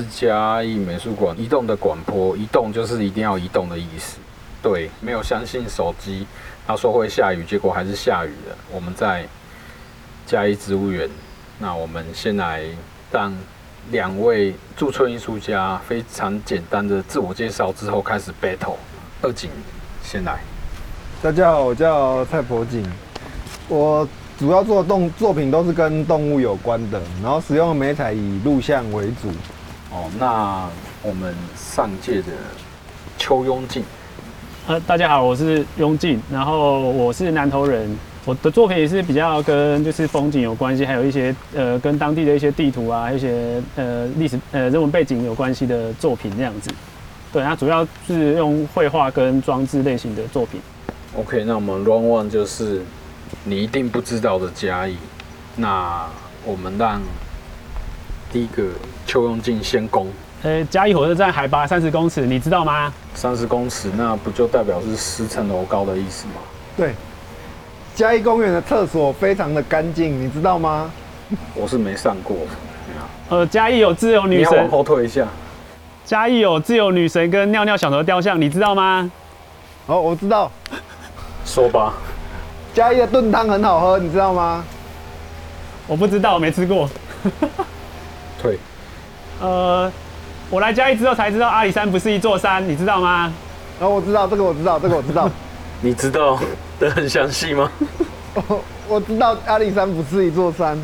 是嘉义美术馆移动的广播，移动就是一定要移动的意思。对，没有相信手机，他说会下雨，结果还是下雨了。我们在嘉义植物园，那我们先来让两位驻村艺术家非常简单的自我介绍之后开始 battle。二景先来。大家好，我叫蔡柏景，我主要做的动作品都是跟动物有关的，然后使用的媒材以录像为主。哦，那我们上届的邱雍进。呃，大家好，我是雍进，然后我是南投人，我的作品也是比较跟就是风景有关系，还有一些呃跟当地的一些地图啊，一些呃历史呃人文背景有关系的作品这样子。对，它主要是用绘画跟装置类型的作品。OK，那我们 Round One 就是你一定不知道的嘉义，那我们让第一个邱雍进先攻。呃，嘉义火车站海拔三十公尺，你知道吗？三十公尺，那不就代表是十层楼高的意思吗？对，嘉义公园的厕所非常的干净，你知道吗？我是没上过。呃，嘉义有自由女神。你要往后退一下。嘉义有自由女神跟尿尿小牛雕像，你知道吗？哦，我知道。说吧。嘉义的炖汤很好喝，你知道吗？我不知道，没吃过。退。呃。我来嘉义之后才知道阿里山不是一座山，你知道吗？哦，我知道这个，我知道这个，我知道。你知道的很详细吗？我 我知道阿里山不是一座山。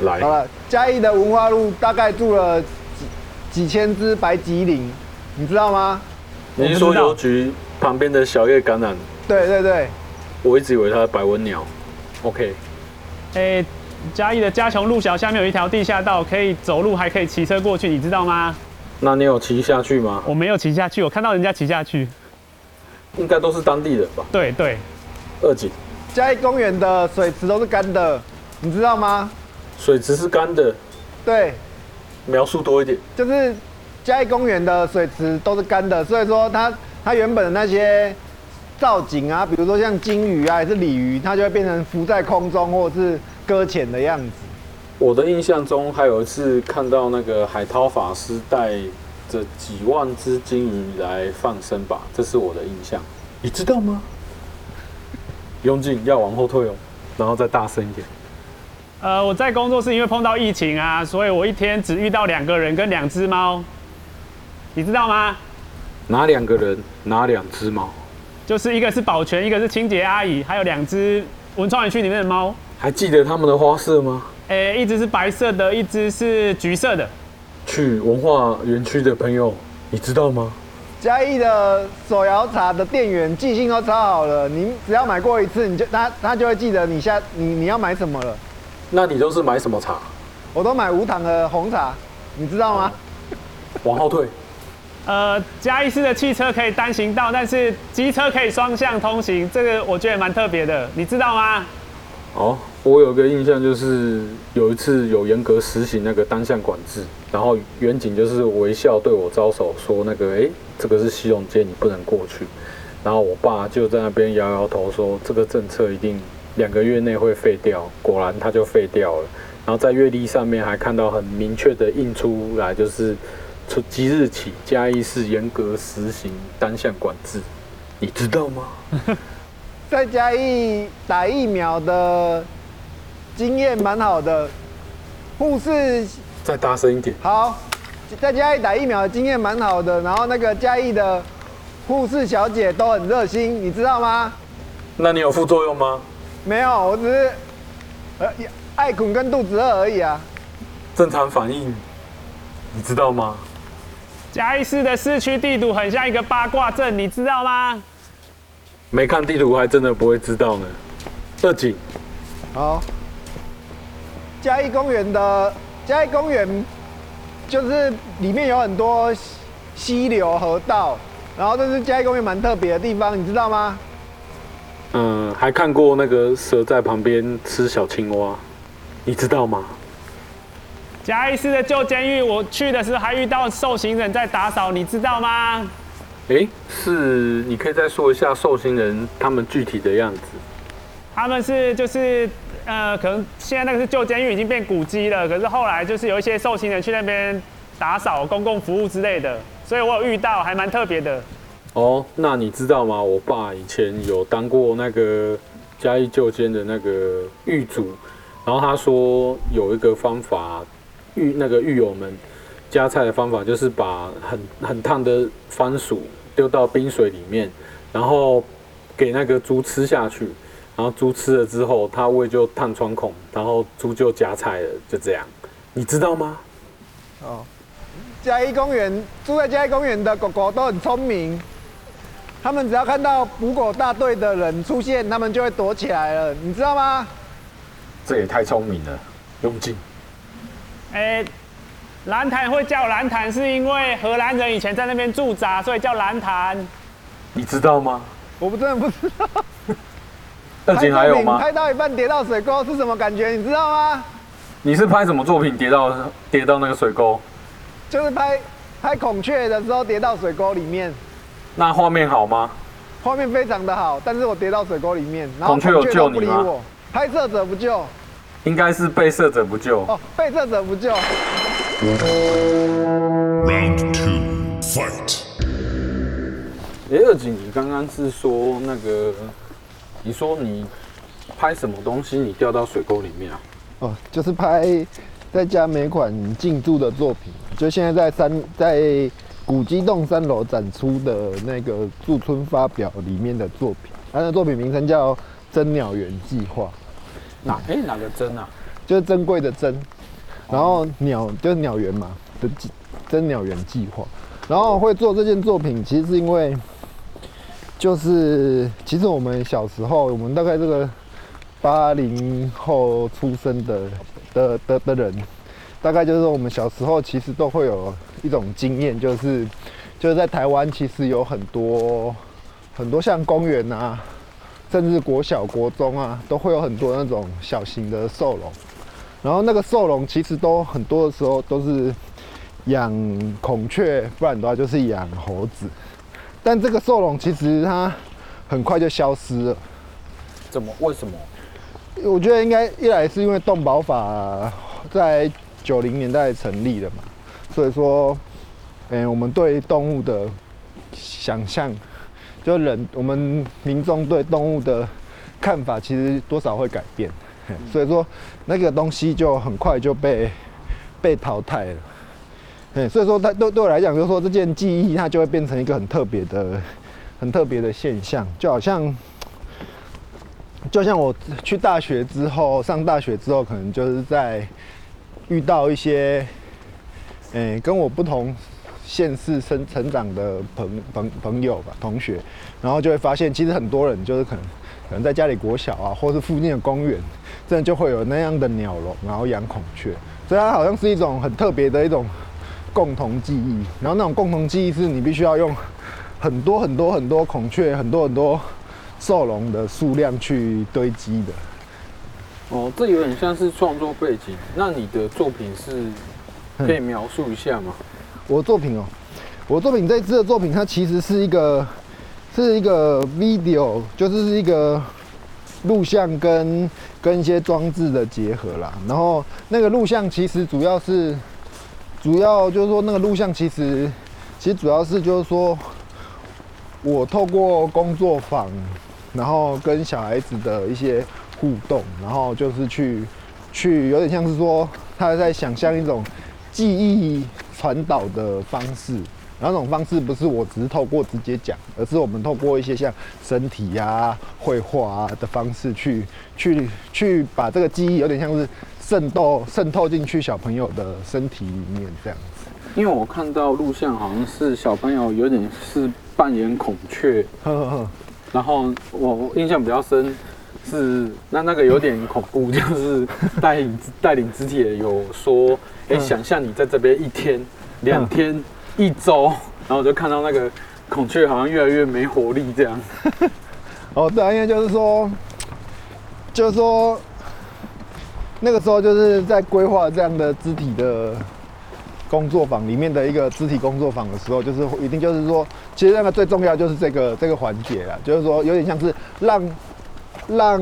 来，好了，嘉义的文化路大概住了几几千只白吉林，你知道吗？你是说邮局旁边的小叶橄榄？对对对，我一直以为它是白文鸟。OK。哎、欸，嘉义的嘉琼路小下面有一条地下道，可以走路还可以骑车过去，你知道吗？那你有骑下去吗？我没有骑下去，我看到人家骑下去。应该都是当地人吧？对对。二景，嘉义公园的水池都是干的，你知道吗？水池是干的。对。描述多一点。就是嘉义公园的水池都是干的，所以说它它原本的那些造景啊，比如说像鲸鱼啊，还是鲤鱼，它就会变成浮在空中或者是搁浅的样子。我的印象中，还有一次看到那个海涛法师带着几万只金鱼来放生吧，这是我的印象。你知道吗？雍进要往后退哦，然后再大声一点。呃，我在工作室因为碰到疫情啊，所以我一天只遇到两个人跟两只猫。你知道吗？哪两个人？哪两只猫？就是一个是保全，一个是清洁阿姨，还有两只文创园区里面的猫。还记得他们的花色吗？诶、欸，一只是白色的，一只是橘色的。去文化园区的朋友，你知道吗？嘉义的手摇茶的店员记性都超好了，你只要买过一次，你就他他就会记得你下你你要买什么了。那你都是买什么茶？我都买无糖的红茶，你知道吗？往后退。呃，嘉义市的汽车可以单行道，但是机车可以双向通行，这个我觉得蛮特别的，你知道吗？哦。我有个印象，就是有一次有严格实行那个单向管制，然后远景就是微笑对我招手说：“那个，哎，这个是西龙街，你不能过去。”然后我爸就在那边摇摇头说：“这个政策一定两个月内会废掉。”果然他就废掉了。然后在月历上面还看到很明确的印出来，就是从即日起嘉义市严格实行单向管制，你知道吗？在嘉义打疫苗的。经验蛮好的，护士再大声一点。好，在嘉义打疫苗的经验蛮好的，然后那个嘉义的护士小姐都很热心，你知道吗？那你有副作用吗？没有，我只是呃爱困跟肚子饿而已啊。正常反应，你知道吗？嘉义市的市区地图很像一个八卦阵，你知道吗？没看地图还真的不会知道呢。二景，好。嘉义公园的嘉义公园，就是里面有很多溪流河道，然后这是嘉义公园蛮特别的地方，你知道吗？嗯，还看过那个蛇在旁边吃小青蛙，你知道吗？嘉义市的旧监狱，我去的时候还遇到受刑人在打扫，你知道吗？哎、欸，是，你可以再说一下受刑人他们具体的样子。他们是就是。呃，可能现在那个是旧监狱，已经变古迹了。可是后来就是有一些受刑人去那边打扫公共服务之类的，所以我有遇到，还蛮特别的。哦，那你知道吗？我爸以前有当过那个嘉义旧监的那个狱主，然后他说有一个方法，狱那个狱友们加菜的方法就是把很很烫的番薯丢到冰水里面，然后给那个猪吃下去，然后猪吃了之后，它胃就烫穿孔，然后猪就夹菜了，就这样，你知道吗？哦，嘉义公园住在嘉义公园的狗狗都很聪明。他们只要看到捕狗大队的人出现，他们就会躲起来了，你知道吗？这也太聪明了，用尽。哎，蓝潭会叫蓝潭，是因为荷兰人以前在那边驻扎，所以叫蓝潭。你知道吗？我不真的不知道。二井还有吗？拍到一半跌到水沟是什么感觉？你知道吗？你是拍什么作品跌到跌到那个水沟？就是拍拍孔雀的时候跌到水沟里面。那画面好吗？画面非常的好，但是我跌到水沟里面，然后孔雀有救你吗？拍摄者不救，应该是被摄者不救。哦，被摄者不救。Round two, fight。哎，二井，你刚刚是说那个？你说你拍什么东西？你掉到水沟里面啊？哦，就是拍在家每款进驻的作品，就现在在三在。古迹洞三楼展出的那个驻村发表里面的作品，它的作品名称叫《真鸟园计划》。哪？哎，哪个珍啊？就是珍贵的珍，然后鸟就是鸟园嘛的真鸟园计划。然后会做这件作品，其实是因为，就是其实我们小时候，我们大概这个八零后出生的的的的人。大概就是说，我们小时候其实都会有一种经验，就是就是在台湾其实有很多很多像公园啊，甚至国小、国中啊，都会有很多那种小型的兽笼。然后那个兽笼其实都很多的时候都是养孔雀，不然的话就是养猴子。但这个兽笼其实它很快就消失了。怎么？为什么？我觉得应该一来是因为动保法在。九零年代成立的嘛，所以说，嗯、欸，我们对动物的想象，就人我们民众对动物的看法，其实多少会改变，所以说那个东西就很快就被被淘汰了。嗯，所以说它对对我来讲，就是说这件记忆它就会变成一个很特别的、很特别的现象，就好像，就像我去大学之后，上大学之后，可能就是在。遇到一些，诶、欸，跟我不同现世生成长的朋朋朋友吧，同学，然后就会发现，其实很多人就是可能可能在家里国小啊，或是附近的公园，真的就会有那样的鸟笼，然后养孔雀，所以它好像是一种很特别的一种共同记忆。然后那种共同记忆是你必须要用很多很多很多孔雀，很多很多兽龙的数量去堆积的。哦，这有点像是创作背景。那你的作品是可以描述一下吗？我的作品哦，我作品这一支的作品，它其实是一个是一个 video，就是是一个录像跟跟一些装置的结合啦。然后那个录像其实主要是主要就是说那个录像其实其实主要是就是说我透过工作坊，然后跟小孩子的一些。互动，然后就是去，去有点像是说他在想象一种记忆传导的方式，然后这种方式不是我只是透过直接讲，而是我们透过一些像身体呀、绘画啊的方式去，去，去把这个记忆有点像是渗透渗透进去小朋友的身体里面这样子。因为我看到录像好像是小朋友有点是扮演孔雀，呵呵呵，然后我印象比较深。是，那那个有点恐怖，就是带领带领肢体有说，哎、欸，想象你在这边一天、两天、一周，然后我就看到那个孔雀好像越来越没活力这样。哦，对啊，因为就是说，就是说，那个时候就是在规划这样的肢体的工作坊里面的一个肢体工作坊的时候，就是一定就是说，其实那个最重要就是这个这个环节啦，就是说有点像是让。让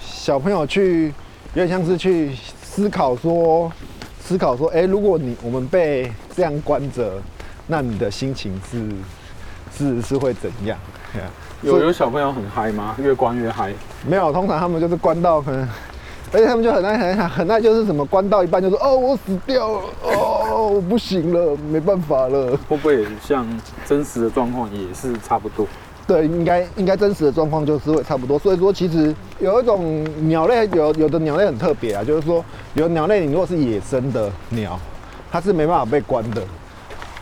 小小朋友去，有点像是去思考说，思考说，哎，如果你我们被这样关着，那你的心情是是是会怎样？有有小朋友很嗨吗？越关越嗨？没有，通常他们就是关到可能，而且他们就很爱很爱很爱，就是什么关到一半就说，哦，我死掉了，哦，我不行了，没办法了。会不会像真实的状况也是差不多？对，应该应该真实的状况就是会差不多。所以说，其实有一种鸟类，有有的鸟类很特别啊，就是说，有鸟类，你如果是野生的鸟，它是没办法被关的。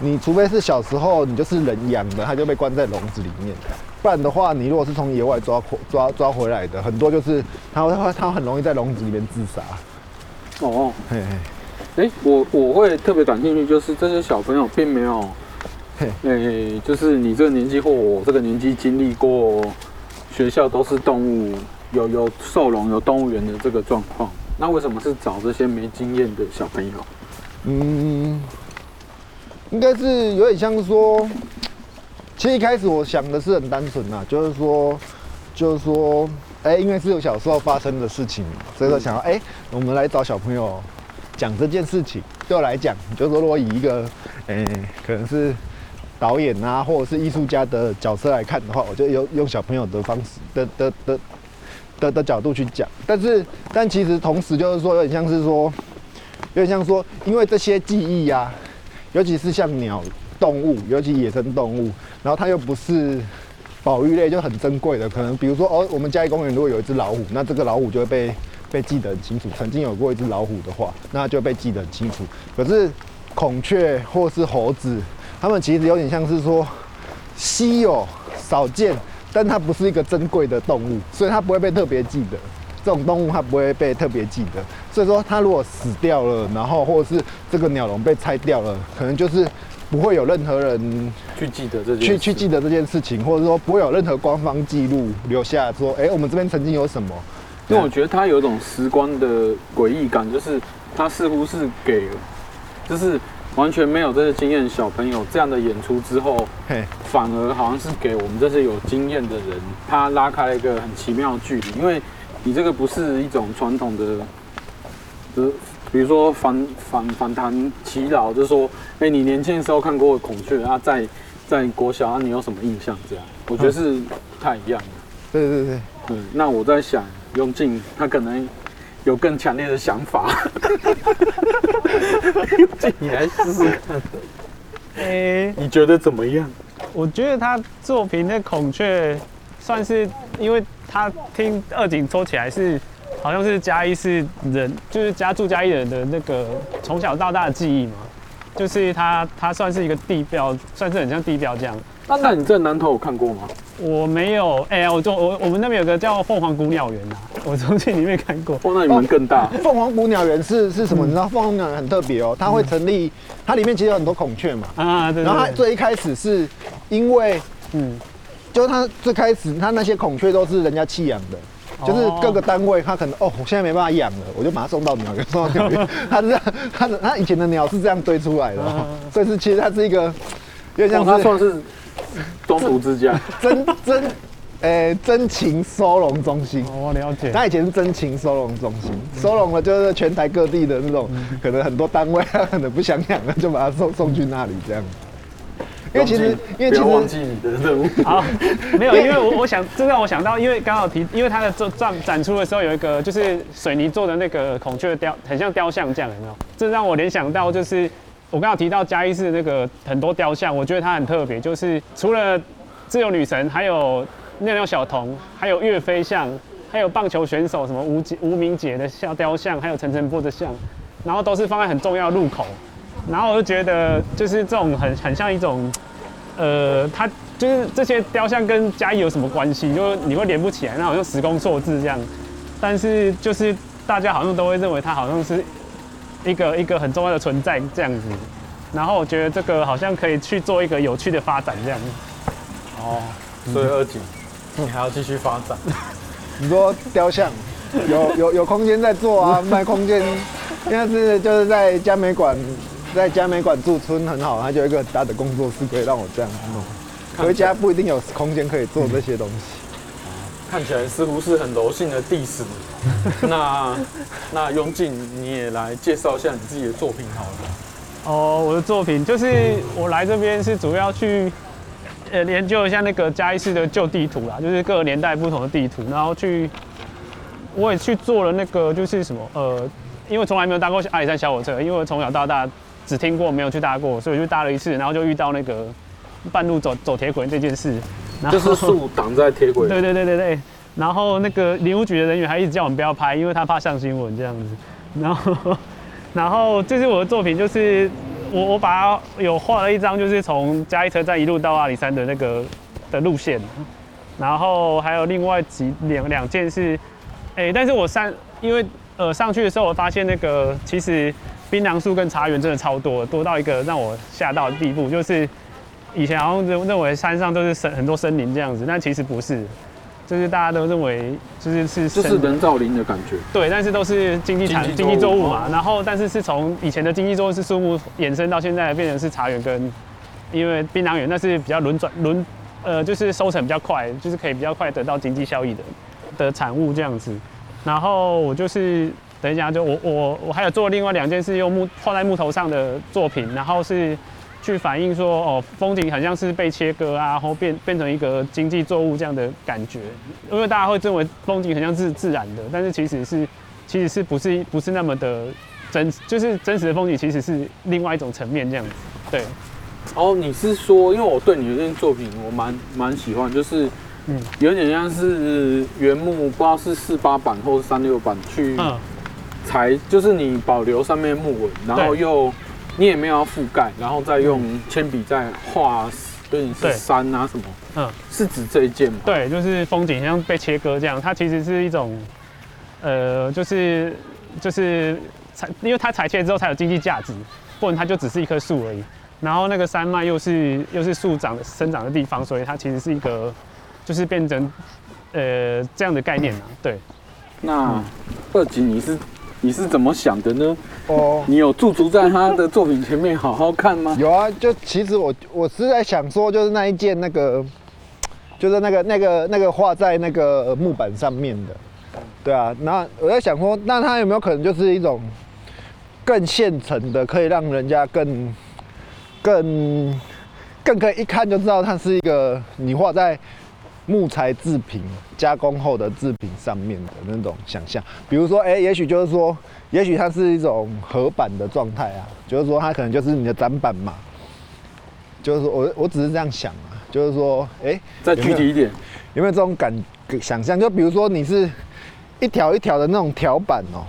你除非是小时候你就是人养的，它就被关在笼子里面。不然的话，你如果是从野外抓抓抓回来的，很多就是它会它很容易在笼子里面自杀。哦，嘿嘿，哎，我我会特别感兴趣，就是这些小朋友并没有。哎、欸，就是你这个年纪或我这个年纪经历过学校都是动物有有兽笼有动物园的这个状况，那为什么是找这些没经验的小朋友？嗯，应该是有点像说，其实一开始我想的是很单纯呐，就是说，就是说，哎、因为是有小时候发生的事情，所以说想要哎、我们来找小朋友讲这件事情。对我来讲，就是说如果以一个，哎、可能是。导演啊，或者是艺术家的角色来看的话，我就用用小朋友的方式的的的的的角度去讲。但是，但其实同时就是说，有点像是说，有点像说，因为这些记忆呀，尤其是像鸟动物，尤其野生动物，然后它又不是保育类，就很珍贵的。可能比如说，哦，我们嘉义公园如果有一只老虎，那这个老虎就会被被记得很清楚。曾经有过一只老虎的话，那就被记得很清楚。可是孔雀或是猴子。它们其实有点像是说稀有、少见，但它不是一个珍贵的动物，所以它不会被特别记得。这种动物它不会被特别记得，所以说它如果死掉了，然后或者是这个鸟笼被拆掉了，可能就是不会有任何人去记得这件去去记得这件事情，或者说不会有任何官方记录留下说，哎，我们这边曾经有什么？因为我觉得它有一种时光的诡异感，就是它似乎是给，就是。完全没有这些经验小朋友这样的演出之后，嘿，反而好像是给我们这些有经验的人，他拉开了一个很奇妙的距离。因为你这个不是一种传统的，就是比如说访访访谈耆老，就是说，哎、欸，你年轻的时候看过孔雀啊，在在国小啊，你有什么印象？这样，我觉得是不太一样的。对对对，嗯，那我在想，永进他可能。有更强烈的想法，你来试试看。哎，你觉得怎么样？我觉得他作品的孔雀算是，因为他听二井说起来是，好像是嘉义是人，就是家住嘉义人的那个从小到大的记忆嘛，就是他他算是一个地标，算是很像地标这样。那那你这南头有看过吗？我没有，哎、欸，我就我我们那边有个叫凤凰谷鸟园呐，我从去里面看过。哦，那你们更大。凤凰谷鸟园是是什么？嗯、你知道凤凰鸟园很特别哦，它会成立，它里面其实有很多孔雀嘛。啊，对，对，对。然后它最一开始是因为，嗯，就是它最开始它那些孔雀都是人家弃养的，就是各个单位他可能哦，我现在没办法养了，我就把它送到鸟园，送到鸟园。它是这样，它的它以前的鸟是这样堆出来的，哦，所以是其实它是一个，有点像它算是。中途之家，真真，诶，真情收容中心。我了解。他以前是真情收容中心，收容了就是全台各地的那种，可能很多单位他可能不想养了，就把它送送去那里这样。因为其实，因为其实忘记你的任务。好，没有，因为我我想，这让我想到，因为刚好提，因为他的做展展出的时候有一个就是水泥做的那个孔雀雕，很像雕像这样，有没有？这让我联想到就是。我刚刚提到嘉义市那个很多雕像，我觉得它很特别，就是除了自由女神，还有尿尿小童，还有岳飞像，还有棒球选手什么吴吴明杰的像雕像，还有陈晨波的像，然后都是放在很重要的路口，然后我就觉得就是这种很很像一种，呃，它就是这些雕像跟嘉义有什么关系？就你会连不起来，那好像时空错置这样，但是就是大家好像都会认为它好像是。一个一个很重要的存在这样子，然后我觉得这个好像可以去做一个有趣的发展这样子。哦，所以二井，你还要继续发展？你说雕像有有有空间在做啊，卖空间，现在是就是在嘉美馆，在嘉美馆驻村很好，它就有一个很大的工作室可以让我这样弄。回家不一定有空间可以做这些东西。看起来似乎是很柔性的地势。那那雍进，你也来介绍一下你自己的作品好了。哦，我的作品就是我来这边是主要去呃研究一下那个嘉义市的旧地图啦，就是各个年代不同的地图，然后去我也去做了那个就是什么呃，因为从来没有搭过阿里山小火车，因为我从小到大只听过没有去搭过，所以我就搭了一次，然后就遇到那个半路走走铁轨这件事，然后就是树挡在铁轨。对 对对对对，然后那个林务局的人员还一直叫我们不要拍，因为他怕上新闻这样子，然后。然后这是我的作品，就是我我把它有画了一张，就是从嘉义车站一路到阿里山的那个的路线，然后还有另外几两两件是，哎，但是我上因为呃上去的时候，我发现那个其实槟榔树跟茶园真的超多，多到一个让我吓到的地步，就是以前好像认认为山上都是森很多森林这样子，但其实不是。就是大家都认为，就是是就是人造林的感觉，对，但是都是经济产经济作物嘛。然后，但是是从以前的经济作物是树木衍生到现在变成是茶园跟，因为槟榔园那是比较轮转轮，呃，就是收成比较快，就是可以比较快得到经济效益的的产物这样子。然后我就是等一下就我我我还有做另外两件事，用木画在木头上的作品，然后是。去反映说哦，风景很像是被切割啊，然后变变成一个经济作物这样的感觉，因为大家会认为风景很像是自然的，但是其实是其实是不是不是那么的真，就是真实的风景其实是另外一种层面这样子。对，哦，你是说，因为我对你的这件作品我蛮蛮喜欢，就是嗯，有点像是原木，不知道是四八版或是三六版去裁，就是你保留上面木纹，然后又。你也没有要覆盖，然后再用铅笔再画，对，你是山啊什么？嗯，是指这一件吗？对，就是风景像被切割这样，它其实是一种，呃，就是就是裁，因为它裁切之后才有经济价值，不然它就只是一棵树而已。然后那个山脉又是又是树长的生长的地方，所以它其实是一个，就是变成呃这样的概念啊。对，那二级你是？你是怎么想的呢？哦，你有驻足在他的作品前面好好看吗？有啊，就其实我我是在想说，就是那一件那个，就是那个那个那个画在那个木板上面的，对啊。那我在想说，那他有没有可能就是一种更现成的，可以让人家更更更可以一看就知道它是一个你画在。木材制品加工后的制品上面的那种想象，比如说，哎、欸，也许就是说，也许它是一种合板的状态啊，就是说它可能就是你的展板嘛，就是说我我只是这样想啊，就是说，哎、欸，再具体一点，有没有这种感想象？就比如说你是一条一条的那种条板哦，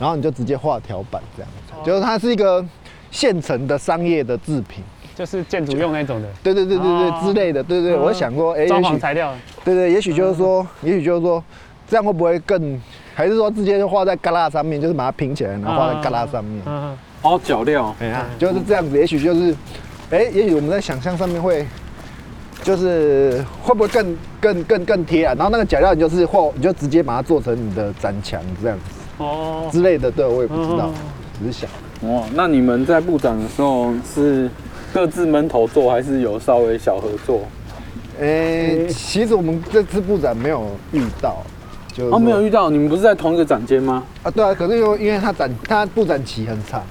然后你就直接画条板这样子，就是它是一个现成的商业的制品。就是建筑用那种的，对对对对对之类的，对对，对，我想过，哎，装潢材料，对对，也许就是说，也许就是说，这样会不会更，还是说直接就画在旮旯上面，就是把它拼起来，然后画在旮旯上面，嗯，哦，脚料，哎呀，就是这样子，也许就是，哎，也许我们在想象上面会，就是会不会更更更更贴啊？然后那个脚料你就是画，你就直接把它做成你的展墙这样子，哦，之类的，对，我也不知道，只是想，哦，那你们在布展的时候是？各自闷头做还是有稍微小合作？诶、欸，其实我们这次布展没有遇到，就哦没有遇到。你们不是在同一个展间吗？啊，对啊。可是因为因为它展它布展期很长，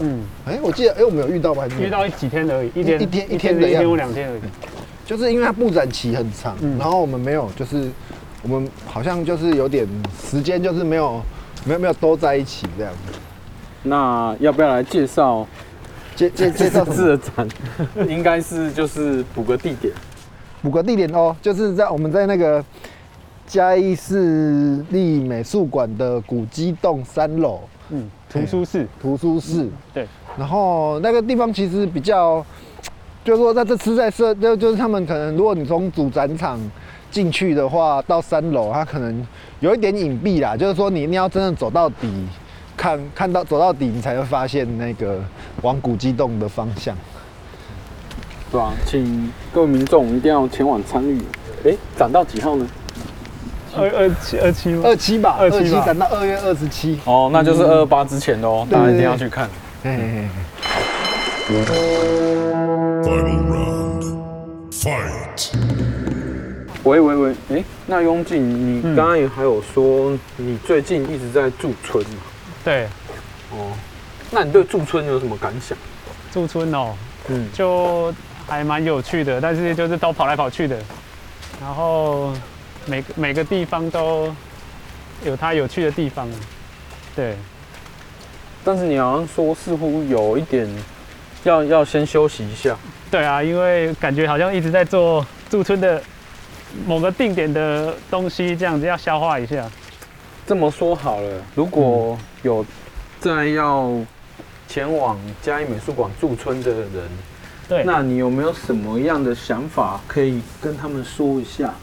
嗯，哎、欸，我记得哎、欸，我们有遇到吗？遇到几天而已，一天一天一天的一天或两天而已。就是因为它布展期很长，嗯、然后我们没有，就是我们好像就是有点时间，就是没有没有没有都在一起这样子。那要不要来介绍？介介介绍这的展，应该是就是补个地点，补个地点哦，就是在我们在那个嘉义市立美术馆的古迹栋三楼，嗯，图书室，图书室，嗯、对。然后那个地方其实比较，就是说在这次在设，就就是他们可能，如果你从主展场进去的话，到三楼，它可能有一点隐蔽啦，就是说你一定要真的走到底。看看到走到底，你才会发现那个往古迹洞的方向，对吧？请各位民众一定要前往参与。哎，展到几号呢？二二七二七吗？二七吧，二七展到二月二十七。哦，那就是二二八之前的哦，大家一定要去看。喂喂喂，哎、欸，那雍静，你嗯刚刚也还有说你最近一直在驻村嘛？对，哦，那你对驻村有什么感想？驻村哦，嗯，就还蛮有趣的，但是就是都跑来跑去的，然后每个每个地方都有它有趣的地方，对，但是你好像说似乎有一点要要先休息一下。对啊，因为感觉好像一直在做驻村的某个定点的东西，这样子要消化一下。这么说好了，如果有在要前往嘉义美术馆驻村的人，对，那你有没有什么样的想法可以跟他们说一下？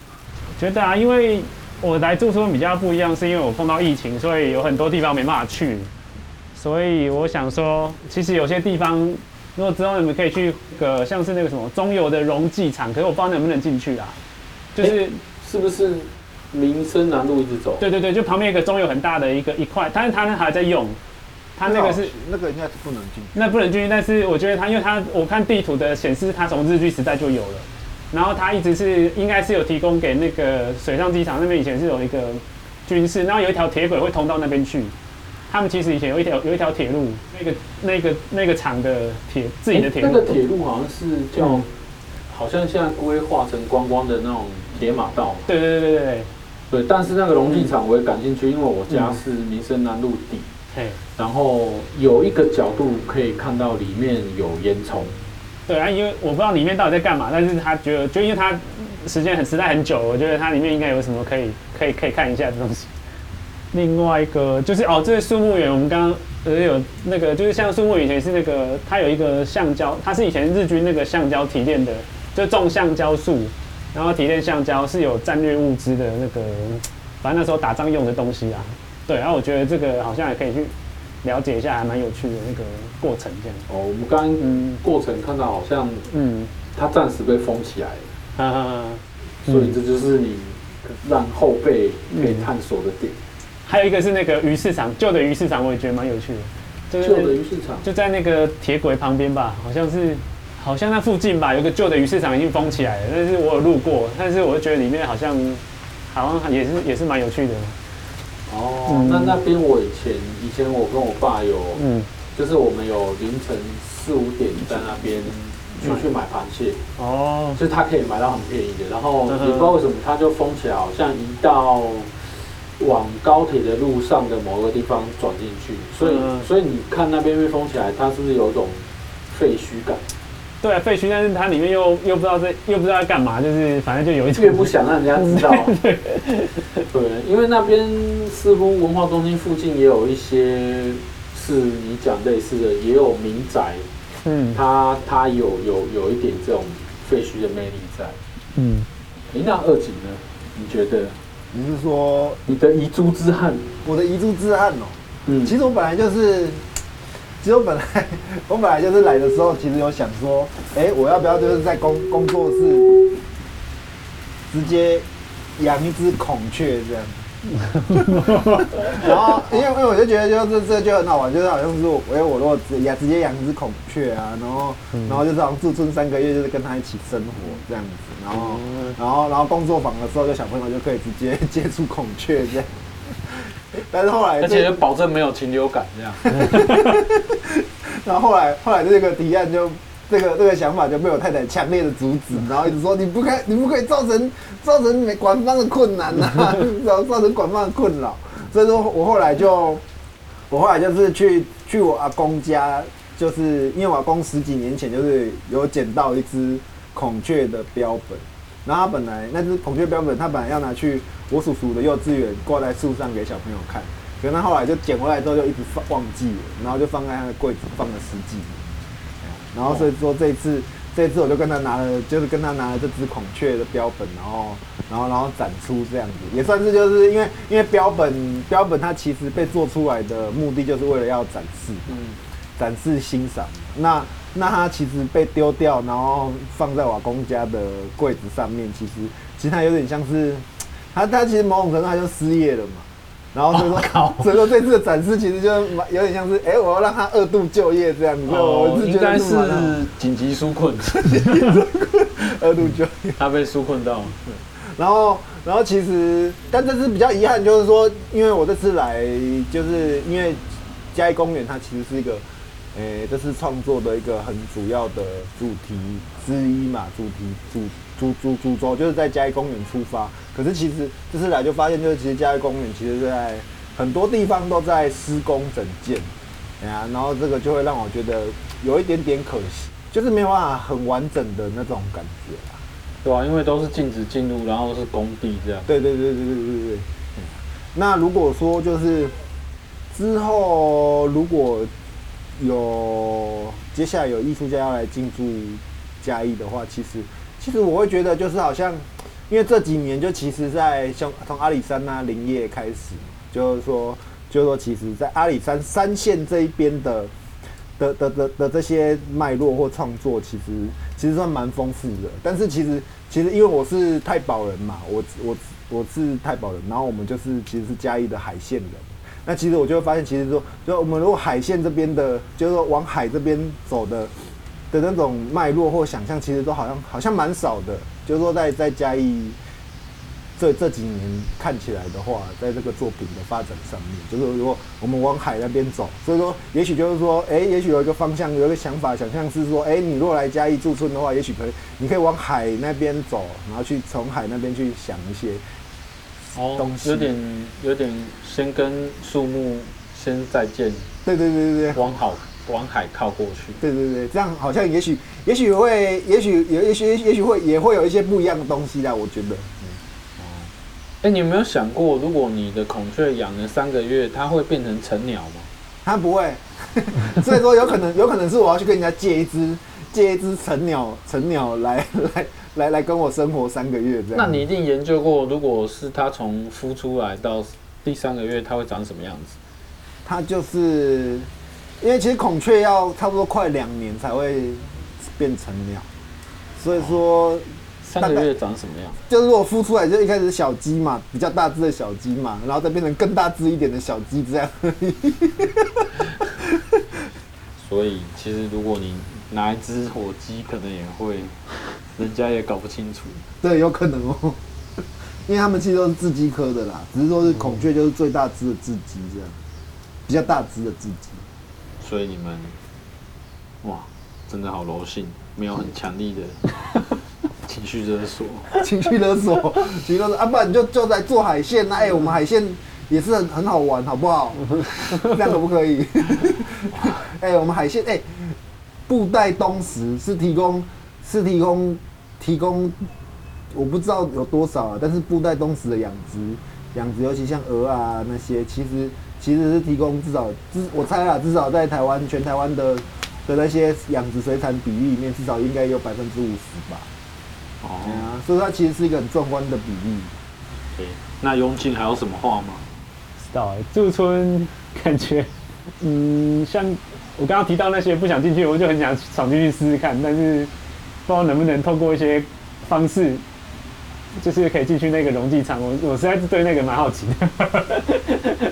觉得啊，因为我来驻村比较不一样，是因为我碰到疫情，所以有很多地方没办法去，所以我想说，其实有些地方，如果之后你们可以去个像是那个什么中油的溶剂厂，可是我不知道能不能进去啊，就是。是不是民生南路一直走？对对对，就旁边一个中油很大的一个一块，但是它那还在用，它那个是那个应该是不能进。那不能进去，但是我觉得它，因为它我看地图的显示，它从日据时代就有了，然后它一直是应该是有提供给那个水上机场那边以前是有一个军事，然后有一条铁轨会通到那边去，他们其实以前有一条有一条铁路，那个那个那个厂的铁自己的铁路，欸那个铁路好像是叫，嗯好像现在规划成观光的那种铁马道。对对对对对对，但是那个溶剂厂我也感兴趣，因为我家是民生南路底，嘿，然后有一个角度可以看到里面有烟囱。对啊，因为我不知道里面到底在干嘛，但是他觉得，就因为他时间很时代很久，我觉得它里面应该有什么可以可以可以看一下的东西。另外一个就是哦，这是树木园，我们刚刚呃有那个就是像树木园以前是那个它有一个橡胶，它是以前日军那个橡胶提炼的，就种橡胶树，然后提炼橡胶是有战略物资的那个，反正那时候打仗用的东西啊。对，然后我觉得这个好像也可以去了解一下，还蛮有趣的那个过程这样。哦，我们刚刚嗯过程看到好像嗯，它暂时被封起来了，哈哈哈。所以这就是你让后辈可以探索的点。还有一个是那个鱼市场，旧的鱼市场，我也觉得蛮有趣的。就是旧的鱼市场，就在那个铁轨旁边吧，好像是，好像那附近吧，有个旧的鱼市场已经封起来了，但是我有路过，但是我就觉得里面好像，好像也是也是蛮有趣的。哦，嗯。那那边我以前以前我跟我爸有，嗯，就是我们有凌晨四五点在那边出去买螃蟹，哦，就是它可以买到很便宜的，然后也不知道为什么它就封起来，好像一到往高铁的路上的某个地方转进去，所以嗯。所以你看那边被封起来，它是不是有一种废墟感？对啊，废墟，但是它里面又又不知道在又不知道在干嘛，就是反正就有一种越不想让人家知道。对，因为那边似乎文化中心附近也有一些是你讲类似的，也有民宅，嗯它它有有有一点这种废墟的魅力在。嗯，诶那二井呢？你觉得你是说你的遗珠之憾？我的遗珠之憾哦？嗯其实我本来就是，其实我本来我本来就是来的时候，其实有想说，哎、我要不要就是在工工作室直接养一只孔雀这样。然后，因为因为我就觉得就这这就很好玩，就是好像是我，因为我如果直养直接养一只孔雀啊，然后然后就是好像驻村三个月，就是跟他一起生活这样子，然后然后然后工作坊的时候，就小朋友就可以直接 接触孔雀这样。但是后来这而且保证没有禽流感这样。然后后来后来这个提案就这个这个想法就被我太太强烈的阻止，然后一直说你不可以你不可以造成造成美馆方的困难呐、啊，然 后造成管方的困扰，所以说我后来就我后来就是去去我阿公家，就是因为我阿公十几年前就是有捡到一只孔雀的标本，然后他本来那只孔雀标本他本来要拿去我叔叔的幼稚园挂在树上给小朋友看。可是他后来就捡回来之后就一直放忘记了，然后就放在他的柜子放了十几年，然后所以说这一次这一次我就跟他拿了，就是跟他拿了这只孔雀的标本，然后然后然后展出这样子，也算是就是因为因为标本标本它其实被做出来的目的就是为了要展示，嗯，展示欣赏。那那它其实被丢掉，然后放在瓦工家的柜子上面，其实其实它有点像是，它它其实某种程度它就失业了嘛。然后所以说，所以说这次的展示其实就有点像是，哎，我要让他二度就业这样子。我是觉得应该是紧急纾困，二度就业。他被纾困到。然后，然后其实，但这次比较遗憾，就是说，因为我这次来，就是因为嘉义公园它其实是一个，诶、欸，这是创作的一个很主要的主题之一嘛，主题主主主主轴就是在嘉义公园出发。可是其实这次来就发现，就是其实嘉义公园其实在很多地方都在施工整建，哎呀，然后这个就会让我觉得有一点点可惜，就是没有办法很完整的那种感觉啦。对啊，因为都是禁止进入，然后是工地这样。对对对对对对对。那如果说就是之后如果有接下来有艺术家要来进驻嘉义的话，其实其实我会觉得就是好像，因为这几年就其实在像从阿里山啊林业开始，就是说就是说其实在阿里山三线这一边的。的的的的这些脉络或创作，其实其实算蛮丰富的。但是其实其实因为我是太保人嘛，我我我是太保人，然后我们就是其实是嘉义的海线人。那其实我就会发现，其实说就我们如果海线这边的，就是说往海这边走的的那种脉络或想象，其实都好像好像蛮少的。就是说在在嘉义。这这几年看起来的话，在这个作品的发展上面，就是如果我们往海那边走，所以说，也许就是说，哎，也许有一个方向，有一个想法，想象是说，哎，你如果来嘉义驻村的话，也许可以，你可以往海那边走，然后去从海那边去想一些，哦、有点有点先跟树木先再见，对对对对。对，往好往海靠过去，对对对，这样好像也许也许会，也许也也许也许会也会有一些不一样的东西啦，我觉得。哎、欸，你有没有想过，如果你的孔雀养了三个月，它会变成成鸟吗？它不会，所以说有可能，有可能是我要去跟人家借一只，借一只成鸟，成鸟来来来来跟我生活三个月这样。那你一定研究过，如果是它从孵出来到第三个月，它会长什么样子？它就是，因为其实孔雀要差不多快两年才会变成鸟，所以说。哦三个月长什么样？就是我孵出来就一开始小鸡嘛，比较大只的小鸡嘛，然后再变成更大只一点的小鸡这样。所以其实如果你拿一只火鸡，可能也会，人家也搞不清楚。对，有可能哦，因为他们其实都是雉鸡科的啦，只是说是孔雀就是最大只的雉鸡这样，比较大只的雉鸡。所以你们，哇，真的好柔性，没有很强力的。情绪勒索，情绪勒索，情绪勒索啊！不然你就就在做海鲜那哎、欸，我们海鲜也是很很好玩，好不好？这样可不可以？哎、欸，我们海鲜哎，布袋东石是提供是提供提供，我不知道有多少啊，但是布袋东石的养殖养殖，尤其像鹅啊那些，其实其实是提供至少至我猜啊，至少在台湾全台湾的的那些养殖水产比例里面，至少应该有百分之五十吧。哦，啊，所以它其实是一个很壮观的比例。对，那雍进还有什么话吗？知道，驻村感觉，嗯，像我刚刚提到那些不想进去，我就很想闯进去试试看，但是不知道能不能透过一些方式，就是可以进去那个溶剂厂。我我实在是对那个蛮好奇的。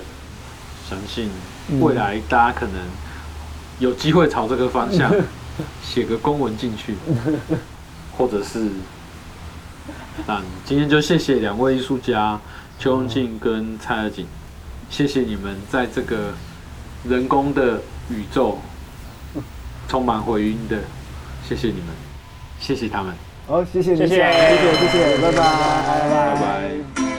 相信未来大家可能有机会朝这个方向 写个公文进去，或者是。那今天就谢谢两位艺术家邱永进跟蔡尔锦，谢谢你们在这个人工的宇宙充满回音的，谢谢你们，谢谢他们。好，谢谢，谢谢，谢谢，谢谢，拜拜，拜拜。